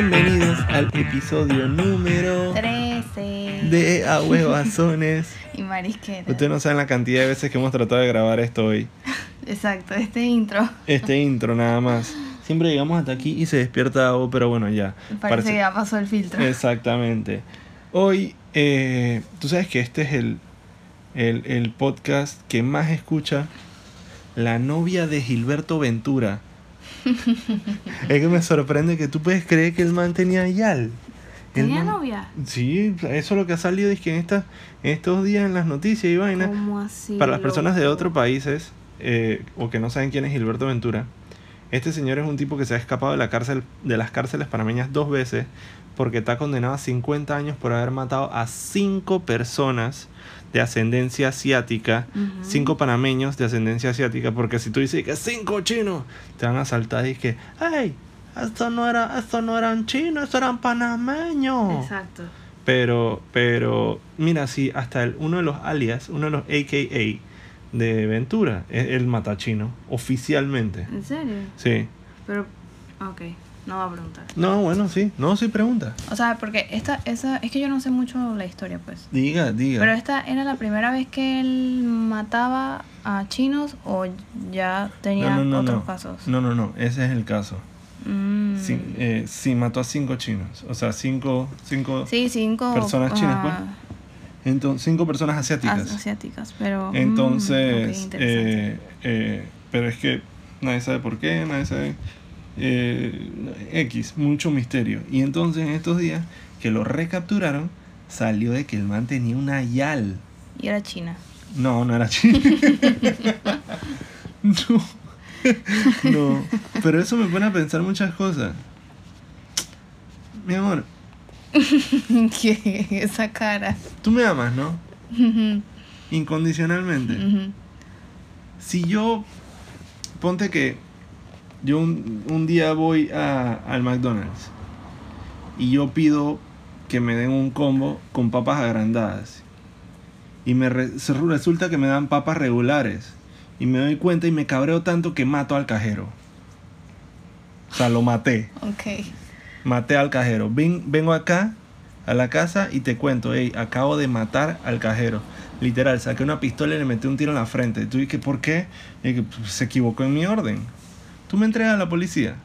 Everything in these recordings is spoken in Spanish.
Bienvenidos al episodio número 13 de A Huevazones. y Marisquera. Ustedes no saben la cantidad de veces que hemos tratado de grabar esto hoy. Exacto, este intro. Este intro nada más. Siempre llegamos hasta aquí y se despierta algo, pero bueno, ya. Parece, que ya pasó el filtro. Exactamente. Hoy, eh, tú sabes que este es el, el, el podcast que más escucha la novia de Gilberto Ventura. Es que me sorprende que tú puedes creer que el man tenía yal. ¿Tenía man- novia? Sí, eso es lo que ha salido es que en, esta, en estos días en las noticias y vainas. Para las personas de otros países eh, o que no saben quién es Gilberto Ventura, este señor es un tipo que se ha escapado de la cárcel de las cárceles panameñas dos veces porque está condenado a 50 años por haber matado a cinco personas de ascendencia asiática, cinco panameños de ascendencia asiática, porque si tú dices que cinco chinos, te van a saltar y que, ¡ay! Esto no, era, esto no eran chinos, esto eran panameños. Exacto. Pero, pero, mira, sí, hasta el, uno de los alias, uno de los AKA de Ventura, es el matachino, oficialmente. ¿En serio? Sí. Pero, ok, no va a preguntar. No, bueno, sí. No, sí, pregunta. O sea, porque esta, esa, es que yo no sé mucho la historia, pues. Diga, diga. Pero esta era la primera vez que él mataba a chinos o ya tenía no, no, no, otros casos. No, no, no, ese es el caso. Mm. Sí, eh, sí, mató a cinco chinos. O sea, cinco, cinco, Sí, cinco Personas chinas, pues. Entonces, cinco personas asiáticas. as- asiáticas, pero mm, Entonces, ok, interesante. eh, eh, pero es que nadie sabe por qué, nadie sabe. eh, X, mucho misterio. Y entonces en estos días que lo recapturaron, salió de que el man tenía una YAL. y era China. No, no era chino. no. no. Pero eso me pone a pensar muchas cosas. Mi amor, ¿Qué? Esa cara. tú me amas, ¿no? Incondicionalmente. Si yo, ponte que yo un, un día voy a, al McDonald's y yo pido que me den un combo con papas agrandadas y me re- resulta que me dan papas regulares y me doy cuenta y me cabreo tanto que mato al cajero. O sea, lo maté. Ok. Maté al cajero. Ven- vengo acá a la casa y te cuento, hey, acabo de matar al cajero. Literal, saqué una pistola y le metí un tiro en la frente. Tú dices, ¿por qué? Y que "Pues, se equivocó en mi orden. ¿Tú me entregas a la policía?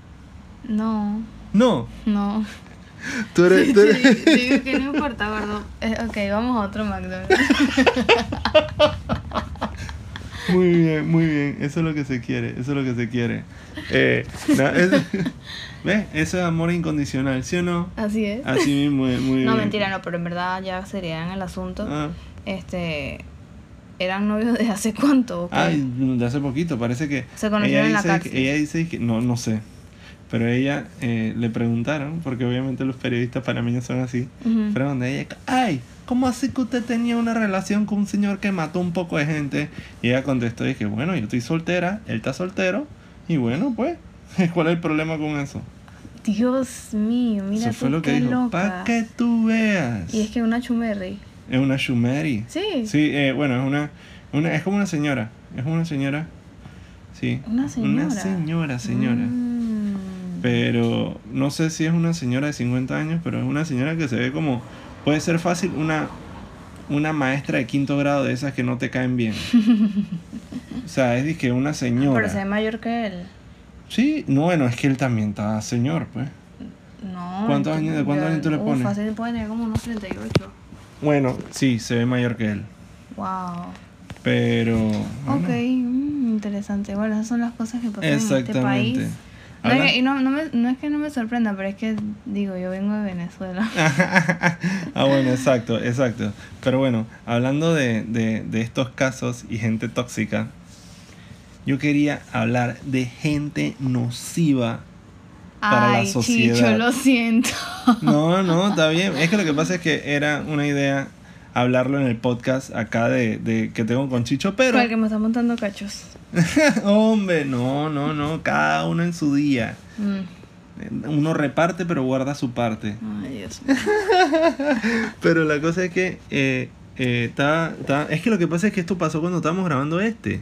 No, No. no. Tú eres... tú eres- digo que no importa, gordo. Eh, ok, vamos a otro McDonald's. Muy bien, muy bien. Eso es lo que se quiere. Eso es lo que se quiere. Eh, no, es- ¿Ves? Eso es amor incondicional, ¿sí o no? Así es. Así mismo, muy, muy No, bien. mentira, no, pero en verdad ya serían el asunto. Ah. Este. ¿Eran novios de hace cuánto? o qué? Ay, de hace poquito, parece que... Se conocieron en la dice cárcel. Que, ella dice que... No, no sé. Pero ella eh, le preguntaron, porque obviamente los periodistas panameños son así. Ujú. Preguntan a ella, ay, ¿cómo así que usted tenía una relación con un señor que mató un poco de gente? Y ella contestó, dije, bueno, yo estoy soltera, él está soltero. Y bueno, pues, ¿cuál es el problema con eso? Dios mío, mira eso fue tú lo que qué dijo. loca. Para que tú veas. Y es que una chumerri. Es una Shumeri. Sí. Sí, eh, bueno, es una, una... Es como una señora. Es una señora. Sí. Una señora. Una señora, señora. Mm. Pero no sé si es una señora de 50 años, pero es una señora que se ve como... Puede ser fácil una, una maestra de quinto grado de esas que no te caen bien. o sea, es que una señora... Pero se ve mayor que él. Sí, no, bueno, es que él también está señor, pues. No. ¿Cuántos años- de cuántos yo- años tú le pones? fácil puede tener como unos 38. Bueno, sí, se ve mayor que él. Wow. Pero... bueno, Ok, mm, interesante. Bueno, esas son las cosas que pasan en este país. Exactamente. No, es que- y no, no, me- no es que no me sorprenda, pero es que, digo, yo vengo de Venezuela. ah, bueno, exacto, exacto. Pero bueno, hablando de, de, de estos casos y gente tóxica, yo quería hablar de gente nociva para la sociedad. Chicho, lo siento. No, no, está bien. Es que lo que pasa es que era una idea hablarlo en el podcast acá de, de que tengo con Chicho, pero... Para que me está montando cachos. Hombre, no, no, no, cada uno en su día. Mm. Uno reparte pero guarda su parte. Ay, Dios mío. Pero la cosa es que eh, eh, es que lo que pasa es que esto pasó cuando estábamos grabando este.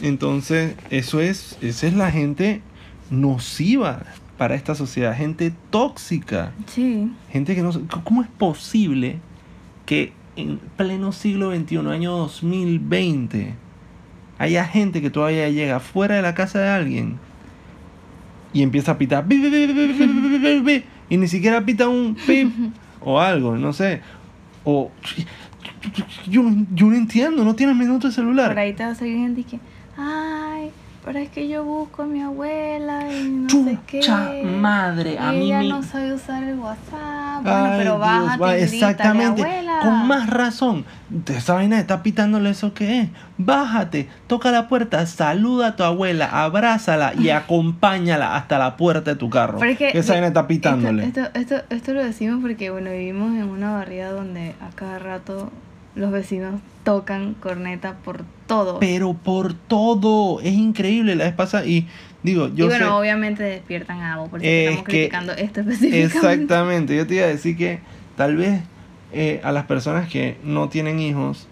Entonces, eso es, esa es la gente nociva. para esta sociedad, gente tóxica, Sí. gente que no... ¿Cómo es posible que en pleno siglo XXI, año 2020, haya gente que todavía llega fuera de la casa de alguien y empieza a pitar. Y ni siquiera pita un pip o algo, no sé. O. Yo, yo no entiendo, no tienes minuto de celular. Por ahí te va a salir gente que. Ah, pero es que yo busco a mi abuela y no sé qué. Chucha madre, a mí ella no sabe usar el WhatsApp. Bueno, Ay, pero Dios, bájate va, exactamente. abuela. Con más razón. Esa vaina está pitándole eso que es. Bájate, toca la puerta, saluda a tu abuela, abrázala y acompáñala hasta la puerta de tu carro. Pero es que esa vaina está pitándole. Esto, esto, esto, esto lo decimos porque, bueno, vivimos en una barriada donde a cada rato los vecinos tocan corneta por todo. Pero por todo, es increíble la vez pasada y digo, yo y bueno, sé obviamente despiertan a Abo, por eso Es estamos que- criticando esto específicamente. Exactamente, yo te iba a decir que tal vez eh, a las personas que no tienen hijos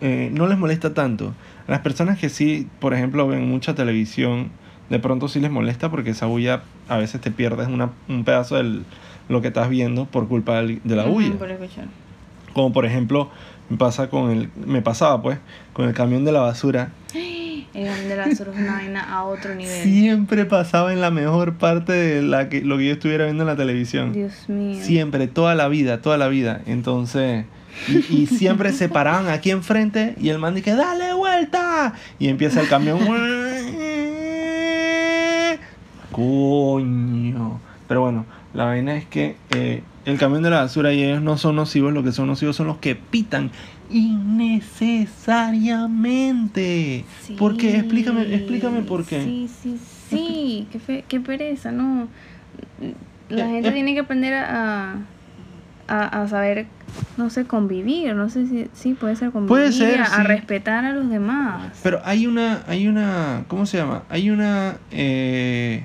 eh, no les molesta tanto. A las personas que sí, por ejemplo, ven mucha televisión, de pronto sí les molesta porque esa bulla a veces te pierdes una- un pedazo de lo que estás viendo por culpa de la bulla. por escuchar. Como por ejemplo, me pasa con el me pasaba pues con el camión de la basura. El camión de la basura es una vaina a otro nivel. Siempre pasaba en la mejor parte de la que lo que yo estuviera viendo en la televisión. Dios mío. Siempre, toda la vida, toda la vida. Entonces, y, y siempre se paraban aquí enfrente y el man dice, dale vuelta. Y empieza el camión. Coño. Pero bueno, la vaina es que eh, el camión de la basura y ellos no son nocivos, lo que son nocivos son los que pitan innecesariamente. Sí, ¿Por qué? Explícame, explícame por qué. Sí, sí, sí. Qué, fe- qué pereza, ¿no? La Eh, gente eh. tiene que aprender a, a, a saber, no sé, convivir. No sé si sí puede ser convivir. Puede ser, a, respetar a los demás. Pero hay una, hay una, ¿cómo se llama? Hay una, eh,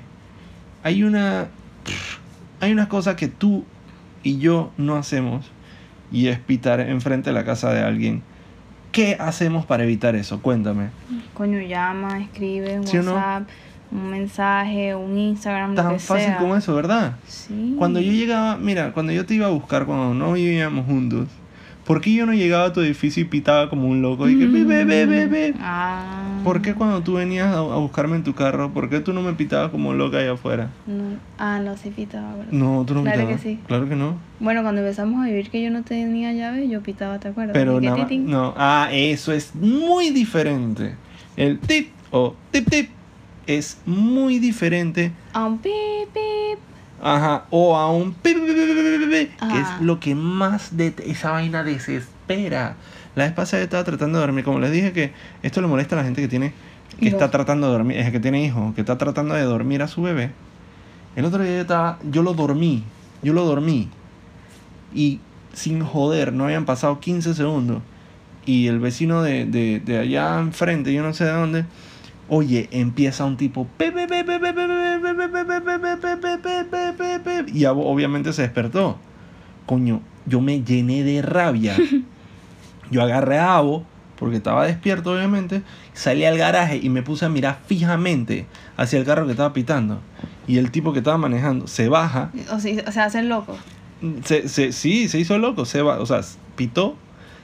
hay una, hay una cosa que tú y yo no hacemos y es pitar enfrente de la casa de alguien. ¿Qué hacemos para evitar eso? Cuéntame. Coño, llama, escribe un ¿Sí o no? WhatsApp, un mensaje, un Instagram, lo Tan que fácil sea. como eso, ¿verdad? Sí. Cuando yo llegaba, mira, cuando yo te iba a buscar cuando no vivíamos juntos, ¿por qué yo no llegaba a tu edificio y pitaba como un loco? Y que, "Be, be, be, be, be"? Ah. ¿Por qué cuando tú venías a, a buscarme en tu carro, por qué tú no me pitabas como loca allá afuera? No. Ah, no, sí pitaba, ¿verdad? No, tú no Claro pitabas. que sí. Claro que no. Bueno, cuando empezamos a vivir que yo no tenía llave, yo pitaba, ¿te acuerdas? Pero nada. No, ah, eso es muy diferente. El tip o tip tip es muy diferente. A un pip, pip. Ajá, o a un pi, pi, pi, pi, pi, pi, pi, que es lo que más de esa vaina desespera. La vez pasada estaba tratando de dormir. Como les dije que esto le molesta a la gente que tiene, que está tratando de dormir, es que tiene hijos, que está tratando de dormir a su bebé. El otro día yo estaba, yo lo dormí, yo lo dormí. Y sin joder, no habían pasado 15 segundos. Y el vecino de, de, de allá enfrente, yo no sé de dónde, oye, empieza un tipo. Y obviamente se despertó. Coño, yo me llené de rabia. Yo agarré a Abo, porque estaba despierto obviamente, salí al garaje y me puse a mirar fijamente hacia el carro que estaba pitando. Y el tipo que estaba manejando se baja, O, sea, hacen loco. se, se, sí, se hizo loco, se va, o sea, pitó,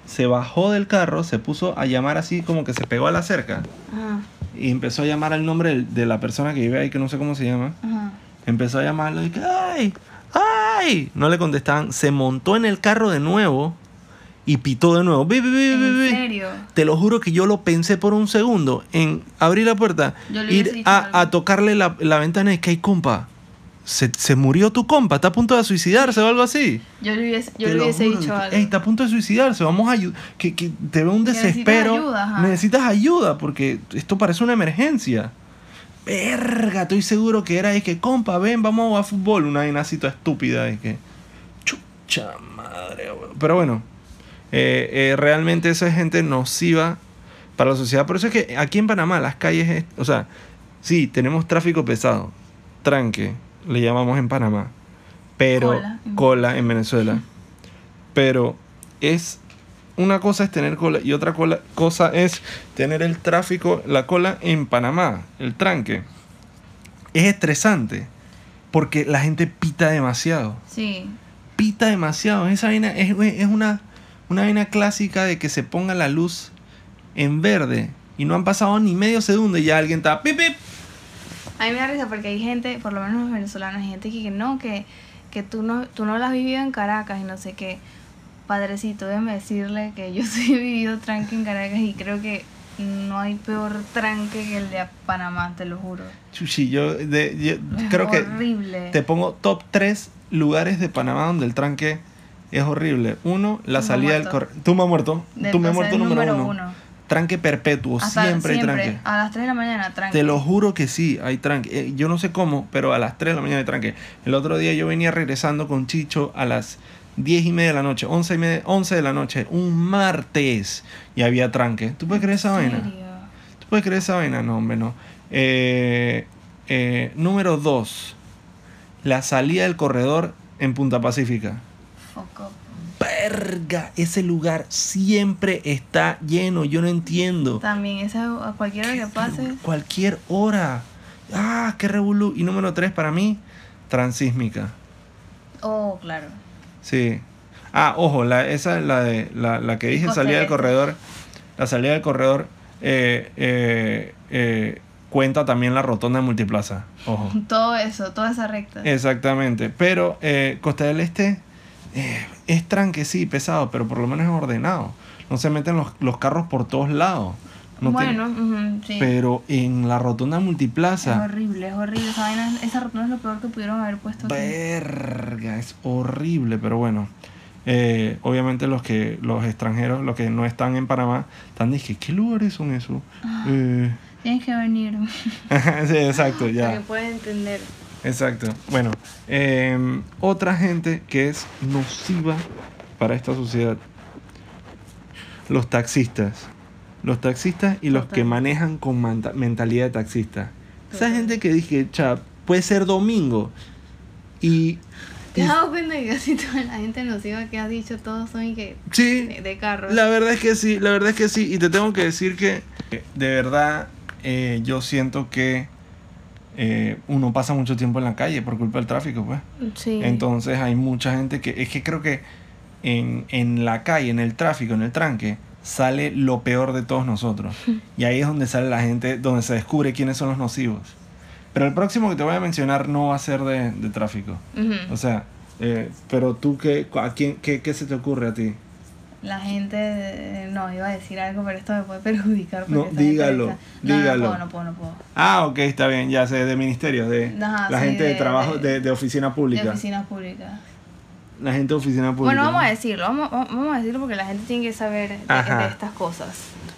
se bajó del carro, se puso a llamar así como que se pegó a la cerca Ajá, y empezó a llamar al nombre de la persona que vive ahí, que no sé cómo se llama. ajá. Empezó a llamarlo y que, ¡ay! ¡ay! No le contestaban, se montó en el carro de nuevo y pitó de nuevo. ¡Bi, bi, bi, ¿En serio? Te lo juro que yo lo pensé por un segundo en abrir la puerta, ir a, a tocarle la, la ventana y que hay compa. Se, se murió tu compa, está a punto de suicidarse o algo así. Yo le hubiese, yo le dicho algo. "Ey, está a punto de suicidarse, vamos a ayudar. Que, que te veo un Que necesitas desespero. ayuda, ajá. necesitas ayuda porque esto parece una emergencia. Verga, estoy seguro que era de que, compa, ven, vamos a jugar fútbol. Una vaina así toda estúpida de que. Chucha madre. Pero bueno, eh, eh, realmente esa es gente nociva para la sociedad. Por eso es que aquí en Panamá las calles, es- o sea, sí, tenemos tráfico pesado, tranque, le llamamos en Panamá, pero Cola en- cola en Venezuela. Pero es una cosa es tener cola y otra cola- cosa es tener el tráfico, la cola en Panamá, el tranque. Es estresante. porque la gente pita demasiado. Sí. Pita demasiado. Esa vaina es, es una, una vaina clásica de que se ponga la luz en verde y no han pasado ni medio segundo y ya alguien está pip pip. A mí me da risa porque hay gente, por lo menos los venezolanos, hay gente que no, que, que tú no, tú no lo has vivido en Caracas y no sé qué. Padrecito, déjame decirle que yo sí he vivido tranque en Caracas y creo que no hay peor tranque que el de Panamá, te lo juro. Chuchi, yo, de, yo creo que horrible. te pongo top 3 lugares de Panamá donde el tranque es horrible. Uno, la Tumba salida del muerto. correo. Tumba muerto. De- Tumba muerto número, número uno. uno. Tranque perpetuo. Hasta siempre, hay tranque. A las 3 de la mañana, tranque. Te lo juro que sí, hay tranque. Eh, yo no sé cómo, pero a las 3 de la mañana hay tranque. El otro día yo venía regresando con Chicho a las 10 y media de la noche, 11, y media, 11 de la noche, un martes, y había tranque. ¿Tú puedes creer esa ¿En vaina? ¿Tú puedes creer esa vaina? No, hombre, no. Eh, eh, número 2. La salida del corredor en Punta Pacífica. Verga, ese lugar siempre está lleno. Yo no entiendo. También, esa, a cualquiera que pase. Cualquier hora. Ah, qué revolú. Y número 3 para mí, transísmica. Oh, claro. Sí. Ah, ojo, la, esa es la de la, la que dije, salida del corredor. La salida del corredor eh, eh, eh, cuenta también la rotonda de multiplaza. Ojo. Todo eso, toda esa recta. Exactamente. Pero Costa del Este eh, es tranque, sí, pesado, pero por lo menos es ordenado. No se meten los, los carros por todos lados. No tiene- bueno, sí. pero en la rotonda es multiplaza. horrible, es horrible. Esa, vaina, esa rotonda es lo peor que pudieron haber puesto aquí. Verga, es horrible, pero bueno. Eh, obviamente los que los extranjeros, los que no están en Panamá, están diciendo, ¿qué lugares son esos? Ah. Eh, Tienes que venir sí, exacto, para que ya. puedas entender. Exacto. Bueno, eh, otra gente que es nociva para esta sociedad. Los taxistas. Los taxistas y los que manejan con mentalidad de taxista. Esa Total. gente que dije, cha, puede ser domingo. Y... ¿Te has dado cuenta que casi toda la gente nociva que has dicho todos son que sí, de, de carro? La verdad es que sí, la verdad es que sí. Y te tengo que decir que de verdad eh, yo siento que eh, uno pasa mucho tiempo en la calle por culpa del tráfico, pues. Sí. Entonces hay mucha gente que... Es que creo que en, en la calle, en el tráfico, en el tranque, sale lo peor de todos nosotros. Y ahí es donde sale la gente, donde se descubre quiénes son los nocivos. Pero el próximo que te voy a mencionar no va a ser de, de tráfico. Ujú. O sea, eh, pero tú, qué, a quién, qué, ¿qué se te ocurre a ti? La gente, de- no, iba a decir algo, pero esto me puede perjudicar. No, dígalo, está- No, dígalo. No, puedo, no puedo, no puedo. Ah, ok, está bien, ya sé, de ministerios, de Ajá, la sí, gente de, de- trabajo, de- de, oficina pública. De oficinas públicas. La gente de oficina pública. Bueno, vamos ¿no? a decirlo, vamos, vamos a decirlo porque la gente tiene que saber de, estas cosas.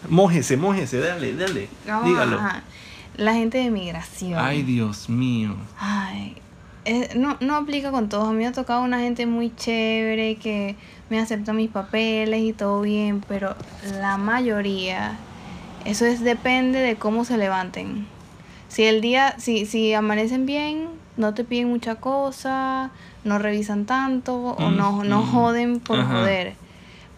Mójese, mójese, dale, dale. Vamos, Dígalo. ajá. La gente de migración. Ay, Dios mío. Ay, eh, no, no aplica con todos. A mí me ha tocado una gente muy chévere que me acepta mis papeles y todo bien, pero la mayoría, eso es depende de cómo se levanten. Si el día, si, si amanecen bien, no te piden mucha cosa, no revisan tanto o no, no Mm, joden por ajá. joder.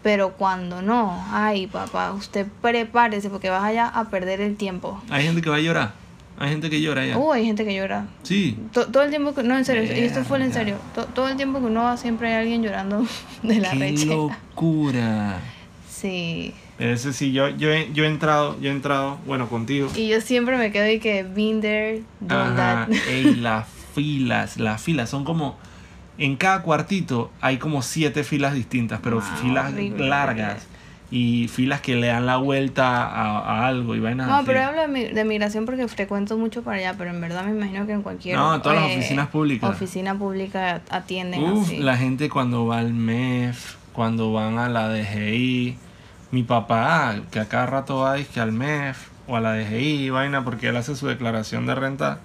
Pero cuando no, ay papá, usted prepárese porque vas allá a perder el tiempo. Hay gente que va a llorar. Hay gente que llora ya. Uh, hay gente que llora. Sí. To- todo el tiempo que no en serio y esto fue en serio to- todo el tiempo que uno va siempre hay alguien llorando de la Qué rechera locura. sí Ese sí, yo, yo, he, yo he entrado, yo he entrado, bueno, contigo. y yo siempre me quedo y que been there done Ajá. that Ey, las filas, las filas son como. En cada cuartito hay como siete filas distintas, pero Ah, filas horrible. largas. Y filas que le dan la vuelta a, a algo y vainas no así. pero hablo de, mi- de migración porque frecuento mucho para allá pero en verdad me imagino que en cualquier No, todas las eh, oficinas públicas. oficina pública atienden Uf, así la gente cuando va al MEF, cuando van a la DGI. Mi papá, que a cada rato va que al MEF o a la DGI, vaina, porque él hace su declaración de renta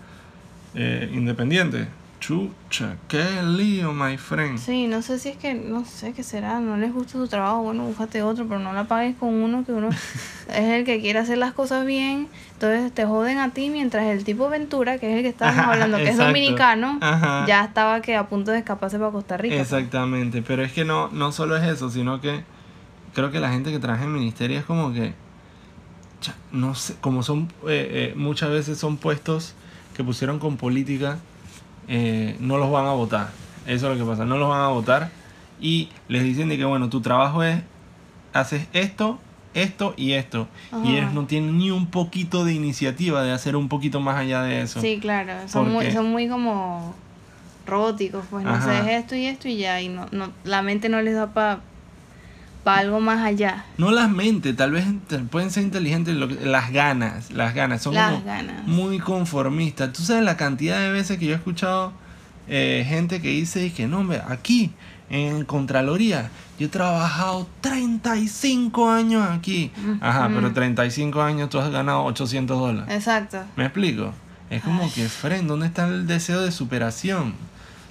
eh, independiente. Chucha, qué lío, my friend. Sí, no sé si es que, no sé qué será, no les gusta su trabajo, bueno, búscate otro, pero no la pagues con uno que uno es el que quiere hacer las cosas bien, entonces te joden a ti mientras el tipo Ventura, que es el que estábamos Ajá, hablando, que exacto. es dominicano, Ajá. ya estaba que a punto de escaparse para Costa Rica. Exactamente, pero es que no, no solo es eso, sino que creo que la gente que trabaja en ministerio es como que, no sé, como son, eh, eh, muchas veces son puestos que pusieron con política, eh, no los van a votar. Eso es lo que pasa, no los van a votar y les dicen de que bueno, tu trabajo es, haces esto, esto y esto. Y ellos no tienen ni un poquito de iniciativa de hacer un poquito más allá de eso. Sí, claro, son muy, son muy como robóticos, pues no sé, es esto y esto y ya, y no, no, la mente no les da para algo más allá. No las mentes, tal vez pueden ser inteligentes, lo que- las ganas, las ganas, son Las como ganas. muy conformistas. Tú sabes la cantidad de veces que yo he escuchado eh, gente que dice que no, hombre, aquí en Contraloría, yo he trabajado 35 años aquí. Ajá, Ujú. pero 35 años tú has ganado 800 dólares. Exacto. ¿Me explico? Es como Ay. que, Fren, ¿dónde está el deseo de superación?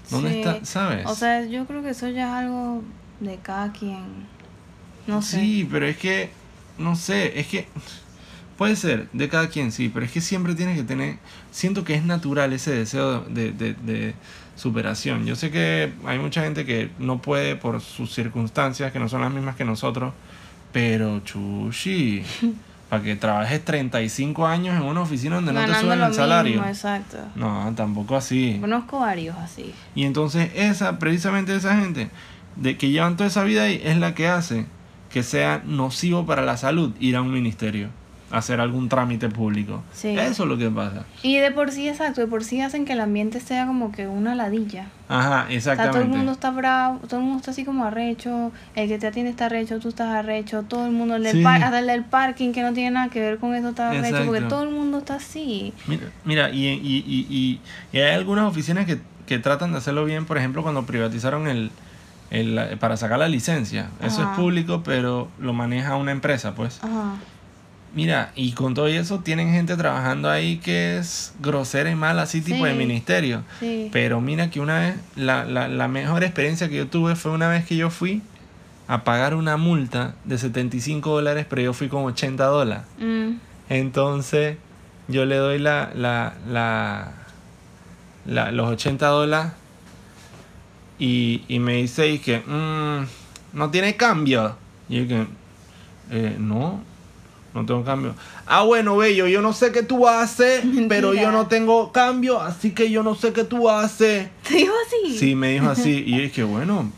¿Dónde Sí. está, sabes? O sea, yo creo que eso ya es algo de cada quien. No sé. Sí, pero es que, no sé, es que puede ser de cada quien, sí, pero es que siempre tienes que tener, siento que es natural ese deseo de, de, de superación. Yo sé que hay mucha gente que no puede por sus circunstancias, que no son las mismas que nosotros, pero chushi, para que trabajes 35 años en una oficina donde no te Ganando suben el salario. mismo, exacto. No, tampoco así. Conozco varios así. Y entonces esa, precisamente esa gente de que llevan toda esa vida ahí es la que hace que sea nocivo para la salud ir a un ministerio, hacer algún trámite público. Sí. Eso es lo que pasa. Y de por sí, exacto, de por sí hacen que el ambiente sea como que una ladilla. Ajá, O sea, exactamente. todo el mundo está bravo, todo el mundo está así como arrecho, el que te atiende está arrecho, tú estás arrecho, todo el mundo, el Sí. par- hasta el del parking que no tiene nada que ver con eso está arrecho, porque todo el mundo está así. Mira, mira y, y, y, y- y hay algunas oficinas que, que tratan de hacerlo bien, por ejemplo, cuando privatizaron el, el para sacar la licencia. Eso es público, pero lo maneja una empresa, pues. Ajá. Mira, y con todo eso tienen gente trabajando ahí que es grosera y mala, así tipo de Sí. ministerio. Sí. Pero mira que una vez, la, la, la mejor experiencia que yo tuve fue una vez que yo fui a pagar una multa de 75 dólares, pero yo fui con 80 dólares. Mm, Entonces yo le doy la, la, la, la- los 80 dólares y, y me dice y que "Mm, no tiene cambio. Y yo que "Eh, no, no tengo cambio. Ah, bueno, bello, yo no sé qué tú hacer, pero yo no tengo cambio, así que yo no sé qué tú hacer. ¿Te digo así? Sí, me dijo así. Y yo dije, bueno,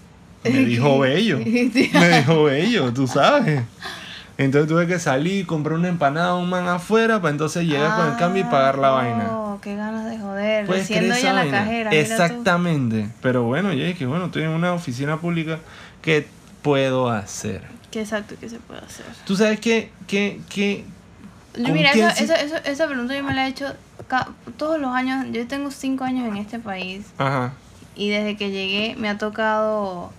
me dijo bello. Me dijo bello, tú sabes. Entonces tuve que salir, comprar una empanada a un man afuera para entonces llegar con el cambio y pagar la Ah, vaina. Oh, qué ganas de joder. Puedes Siendo ella la cajera. Exactamente. Pero bueno, yo dije, bueno, estoy en una oficina pública. ¿Qué puedo hacer? Qué exacto que se puede hacer. ¿Tú sabes qué? qué, qué Yo, ¿Con Mira, esa, sí? esa, pregunta yo me la he hecho todos los años. Yo tengo cinco años en este país Ajá. y desde que llegué me ha tocado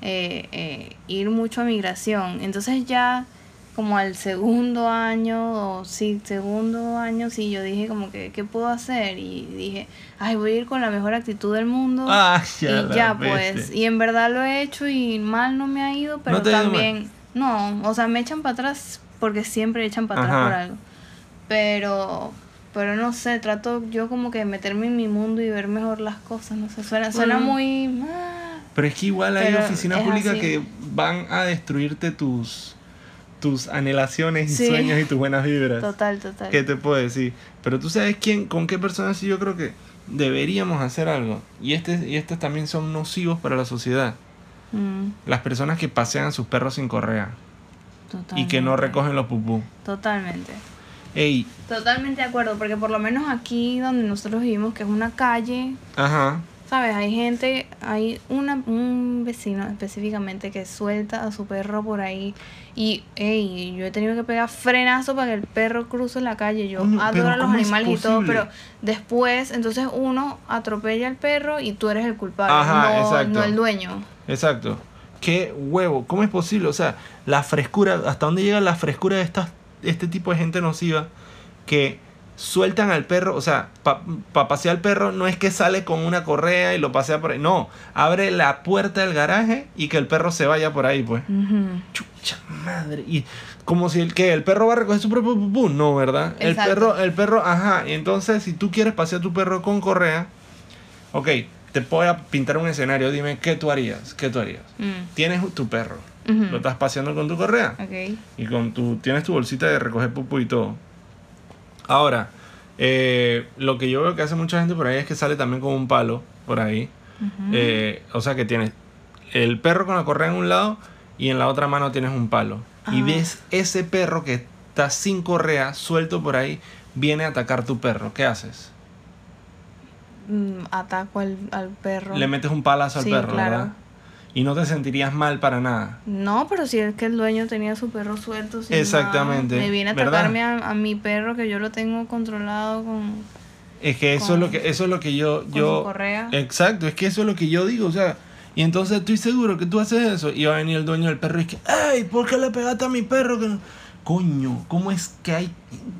eh, eh, ir mucho a migración. Entonces ya como al segundo año, o sí, segundo año, sí, yo dije como que, ¿qué puedo hacer? Y dije, ay, voy a ir con la mejor actitud del mundo. Ah, ya, y ya bestia. pues, y en verdad lo he hecho y mal no me ha ido, pero ¿No te ha ido también, no, o sea, me echan para atrás porque siempre echan para atrás por algo. Pero, pero no sé, trato yo como que meterme en mi mundo y ver mejor las cosas, no sé, suena, suena Bueno. muy... ah, Pero es que igual hay oficinas públicas así. que van a destruirte tus tus anhelaciones y sueños y tus buenas vibras. total, total. ¿Qué te puedo decir? Pero tú sabes quién, con qué personas sí yo creo que deberíamos hacer algo. Y este, y estos también son nocivos para la sociedad. Mm, Las personas que pasean a sus perros sin correa y que no totalmente. recogen los pupú. Totalmente. Ey, Totalmente de acuerdo, porque por lo menos aquí donde nosotros vivimos, que es una calle, ajá. ¿Sabes? Hay gente, hay una, un vecino específicamente que suelta a su perro por ahí y, ey, yo he tenido que pegar frenazo para que el perro cruce la calle. Yo adoro a los ¿cómo es animales y todo, pero después, entonces uno atropella al perro y tú eres el culpable, Ajá, no, exacto. no el dueño. Exacto. Qué huevo. ¿Cómo es posible? O sea, la frescura, ¿hasta dónde llega la frescura de estas, este tipo de gente nociva que sueltan al perro? O sea, para pasear al perro no es que sale con una correa y lo pasea por ahí. No, abre la puerta del garaje y que el perro se vaya por ahí, pues. Chucha madre. Y como si el que el perro va a recoger su propio pupú. No, ¿verdad? El perro, el perro, ajá. Y entonces, si tú quieres pasear a tu perro con correa, ok, te voy a pintar un escenario. Dime, ¿qué tú harías? ¿Qué tú harías? Mm. Tienes tu perro. Lo estás paseando con tu correa. Ok. Y con tu, tienes tu bolsita de recoger pupú y todo. Ahora, Eh, lo que yo veo que hace mucha gente por ahí es que sale también con un palo por ahí. Eh, o sea que tienes el perro con la correa en un lado y en la otra mano tienes un palo. Y ves ese perro que está sin correa, suelto por ahí, viene a atacar tu perro. ¿Qué haces? Mm, ataco al, al perro. Le metes un palazo al Sí, perro, claro. ¿verdad? Y no te sentirías mal para nada. No, pero si es que el dueño tenía su perro suelto. sin Exactamente, nada, Me viene a atacarme a, a mi perro que yo lo tengo controlado con, Es que eso Con- es lo que eso es lo que yo con yo su correa. Exacto, es que eso es lo que yo digo, o sea, y entonces estoy seguro que tú haces eso y va a venir el dueño del perro y es que, "Ey, ¿por qué le pegaste a mi perro?" Que no-". Coño, ¿cómo es que hay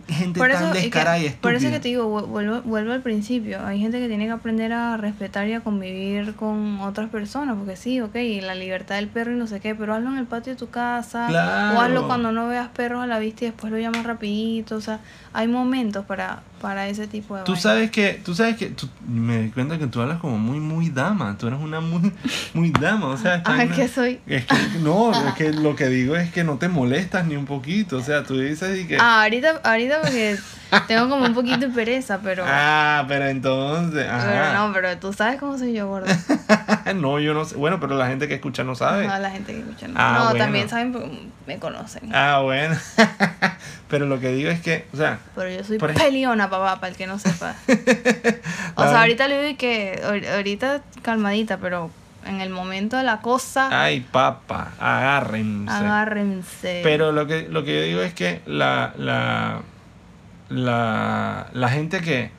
gente Por tan eso, es que- descarada y estúpida? por eso que te digo, vu- vuelvo, vuelvo al principio. Hay gente que tiene que aprender a respetar y a convivir con otras personas. Porque sí, ok, la libertad del perro y no sé qué, pero hazlo en el patio de tu casa. Claro. O hazlo cuando no veas perros a la vista y después lo llamas rapidito. O sea, hay momentos para, para ese tipo de Tú sabes que, tú sabes que, tú- me di cuenta que tú hablas como muy, muy dama, tú eres una muy, muy dama, o sea, está Ah, que soy. es que, no, es que lo que digo es que no te molestas ni un poquito, o sea, tú dices y que... Ah, ahorita, ahorita porque tengo como un poquito de pereza, pero... Ah, pero entonces, pero no, pero tú sabes cómo soy yo, gordo. no, yo no sé. Bueno, pero la gente que escucha no sabe. No, la gente que escucha no. Ah, no, bueno. también saben porque me conocen. Ah, bueno. pero lo que digo es que, o sea, Pero yo soy peleona, papá, para el que no sepa. o sea, ahorita le digo que ahor- ahorita calmadita, pero en el momento de la cosa, ay, papa, agárrense. agárrense. Pero lo que, lo que yo digo es que la, la, la, la gente que,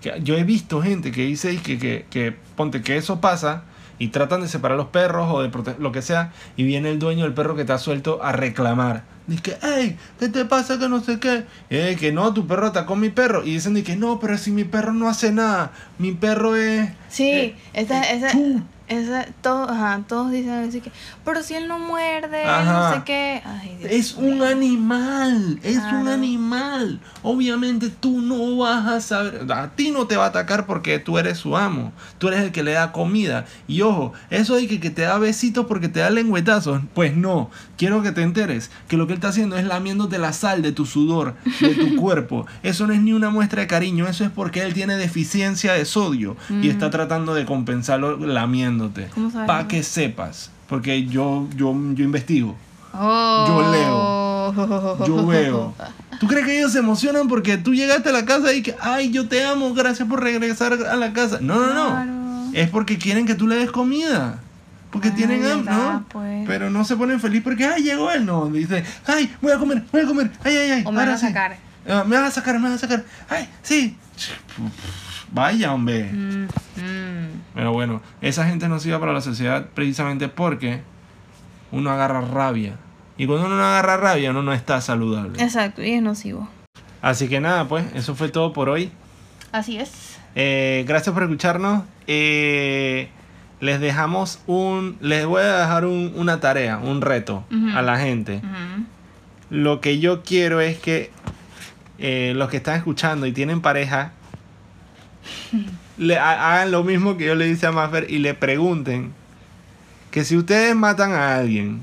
que- Yo he visto gente que dice y que, que, que ponte que eso pasa y tratan de separar los perros o de prote- lo que sea y viene el dueño del perro que está suelto a reclamar. Dice que, hey, ¿qué te pasa? Que no sé qué. Eh, que no, tu perro atacó a mi perro. Y dicen que no, pero si mi perro no hace nada, mi perro es... Sí, eh, esa, esa, chu. Esa, todo, ajá, todos dicen así que, pero si él no muerde, Ajá. no sé qué. Ay, Es un animal, es un animal. Obviamente tú no vas a saber, a ti no te va a atacar porque tú eres su amo, tú eres el que le da comida. Y ojo, eso de que, que te da besitos porque te da lengüetazos, pues no, quiero que te enteres que lo que él está haciendo es lamiéndote la sal de tu sudor, de tu cuerpo. Eso no es ni una muestra de cariño, eso es porque él tiene deficiencia de sodio y Mm. está tratando de compensarlo lamiéndote. ¿Cómo sabes Para que sepas, porque yo, yo, yo investigo. Oh. leo. Yo veo. ¿Tú crees que ellos se emocionan porque tú llegaste a la casa y que, ay, yo te amo, gracias por regresar a la casa? No, no, no. Claro. Es porque quieren que tú le des comida. Porque Ay, tienen hambre, ¿no? pues. Pero no se ponen feliz porque, ay, llegó él. No, dice, ay, voy a comer, voy a comer. Ay, ay, ay. O me ahora van a sí. sacar. Ah, me vas a sacar, me vas a sacar. Ay, sí. Vaya, hombre. Mm, mm. Pero bueno, esa gente no sirve para la sociedad precisamente porque uno agarra rabia. Y cuando uno no agarra rabia, uno no está saludable. Exacto, y es nocivo. Así que nada, pues, eso fue todo por hoy. Así es. Eh, gracias por escucharnos. Eh, les dejamos un. Les voy a dejar un- una tarea, un reto a la gente. Lo que yo quiero es que eh, los que están escuchando y tienen pareja le ha- hagan lo mismo que yo le hice a Maffer y le pregunten que si ustedes matan a alguien,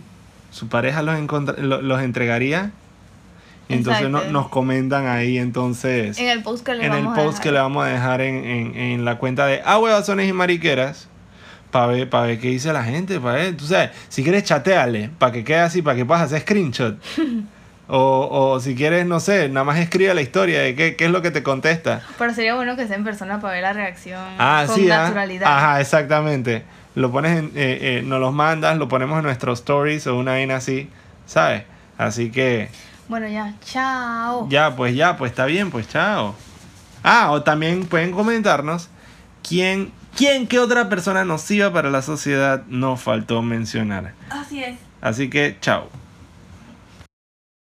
su pareja los, encontra- lo- los entregaría. Y entonces no- nos comentan ahí entonces En el post que le en el vamos a que dejar. le vamos a dejar en, en- en la cuenta de Ah, huevazones y mariqueras. Para ver, para ver qué dice la gente. Para ver, tú sabes, si quieres chateale, para que quede así, para que puedas hacer screenshot. o, o si quieres, no sé, nada más escribe la historia de qué, qué es lo que te contesta. Pero sería bueno que sea en persona para ver la reacción Ah, con sí, ah. naturalidad. Ajá, exactamente. Lo pones en, eh, eh, nos los mandas, lo ponemos en nuestros stories o una vaina así, ¿sabes? Así que Bueno, ya, chao. Ya, pues ya, pues está bien, pues chao. Ah, o también pueden comentarnos quién, quién, qué otra persona nociva para la sociedad nos faltó mencionar. Así es. Así que, chao.